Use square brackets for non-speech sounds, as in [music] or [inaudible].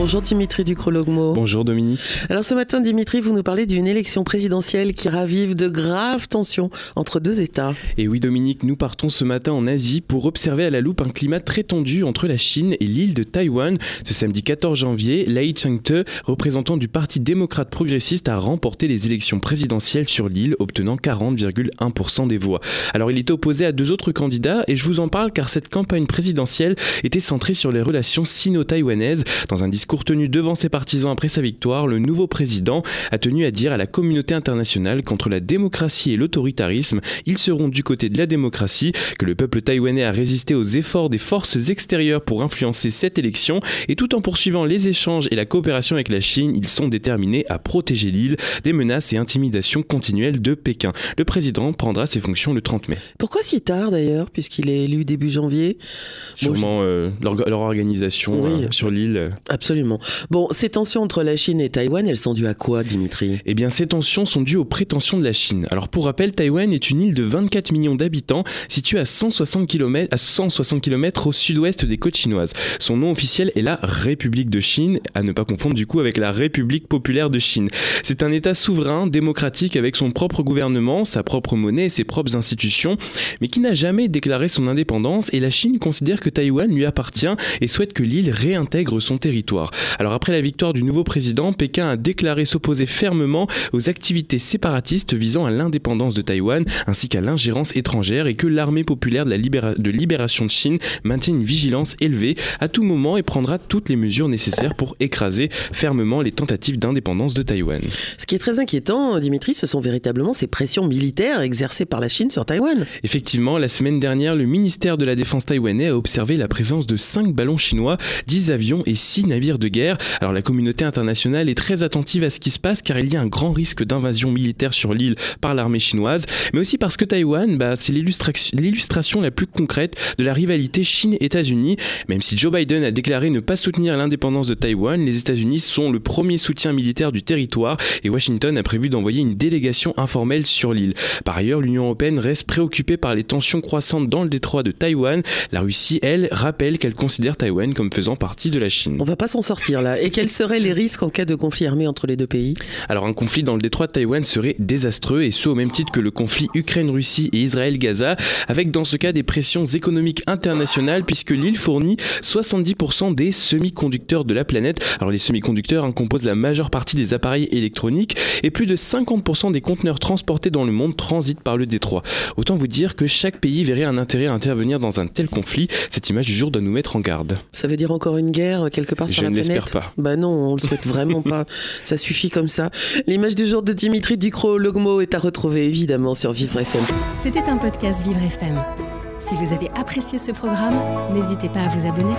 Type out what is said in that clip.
Bonjour Dimitri Ducrologmo. Bonjour Dominique. Alors ce matin Dimitri, vous nous parlez d'une élection présidentielle qui ravive de graves tensions entre deux États. Et oui Dominique, nous partons ce matin en Asie pour observer à la loupe un climat très tendu entre la Chine et l'île de Taïwan. Ce samedi 14 janvier, Lai Chang-te, représentant du Parti démocrate progressiste, a remporté les élections présidentielles sur l'île, obtenant 40,1% des voix. Alors il est opposé à deux autres candidats et je vous en parle car cette campagne présidentielle était centrée sur les relations sino-taïwanaises dans un discours discours tenu devant ses partisans après sa victoire, le nouveau président a tenu à dire à la communauté internationale qu'entre la démocratie et l'autoritarisme, ils seront du côté de la démocratie, que le peuple taïwanais a résisté aux efforts des forces extérieures pour influencer cette élection, et tout en poursuivant les échanges et la coopération avec la Chine, ils sont déterminés à protéger l'île des menaces et intimidations continuelles de Pékin. Le président prendra ses fonctions le 30 mai. Pourquoi si tard d'ailleurs, puisqu'il est élu début janvier? Sûrement euh, leur, organisation euh, sur l'île. Absolument Absolument. Bon, ces tensions entre la Chine et Taïwan, elles sont dues à quoi, Dimitri? Eh bien, ces tensions sont dues aux prétentions de la Chine. Alors, pour rappel, Taïwan est une île de 24 millions d'habitants, située à 160 km, à 160 km au sud-ouest des côtes chinoises. Son nom officiel est la République de Chine, à ne pas confondre du coup avec la République populaire de Chine. C'est un État souverain, démocratique, avec son propre gouvernement, sa propre monnaie et ses propres institutions, mais qui n'a jamais déclaré son indépendance et la Chine considère que Taïwan lui appartient et souhaite que l'île réintègre son territoire. Alors après la victoire du nouveau président, Pékin a déclaré s'opposer fermement aux activités séparatistes visant à l'indépendance de Taïwan ainsi qu'à l'ingérence étrangère et que l'armée populaire de, la de libération de Chine maintient une vigilance élevée à tout moment et prendra toutes les mesures nécessaires pour écraser fermement les tentatives d'indépendance de Taïwan. Ce qui est très inquiétant, Dimitri, ce sont véritablement ces pressions militaires exercées par la Chine sur Taïwan. Effectivement, la semaine dernière, le ministère de la Défense taïwanais a observé la présence de 5 ballons chinois, 10 avions et 6 navires de guerre. Alors la communauté internationale est très attentive à ce qui se passe car il y a un grand risque d'invasion militaire sur l'île par l'armée chinoise, mais aussi parce que Taïwan, bah, c'est l'illustration la plus concrète de la rivalité Chine-États-Unis. Même si Joe Biden a déclaré ne pas soutenir l'indépendance de Taïwan, les États-Unis sont le premier soutien militaire du territoire et Washington a prévu d'envoyer une délégation informelle sur l'île. Par ailleurs, l'Union européenne reste préoccupée par les tensions croissantes dans le détroit de Taïwan. La Russie, elle, rappelle qu'elle considère Taïwan comme faisant partie de la Chine. On va pas sortir là Et quels seraient les risques en cas de conflit armé entre les deux pays? Alors un conflit dans le détroit de Taïwan serait désastreux et ce au même titre que le conflit Ukraine-Russie et Israël-Gaza, avec dans ce cas des pressions économiques internationales puisque l'île fournit 70% des semi-conducteurs de la planète. Alors les semi-conducteurs hein, composent la majeure partie des appareils électroniques et plus de 50% des conteneurs transportés dans le monde transitent par le détroit. Autant vous dire que chaque pays verrait un intérêt à intervenir dans un tel conflit. Cette image du jour doit nous mettre en garde. Ça veut dire encore une guerre quelque part sur la pas. Bah non, on le souhaite vraiment pas. [laughs] Ça suffit comme ça. L'image du jour de Dimitri Ducro-Logmo est à retrouver évidemment sur Vivre FM. C'était un podcast Vivre FM. Si vous avez apprécié ce programme, n'hésitez pas à vous abonner.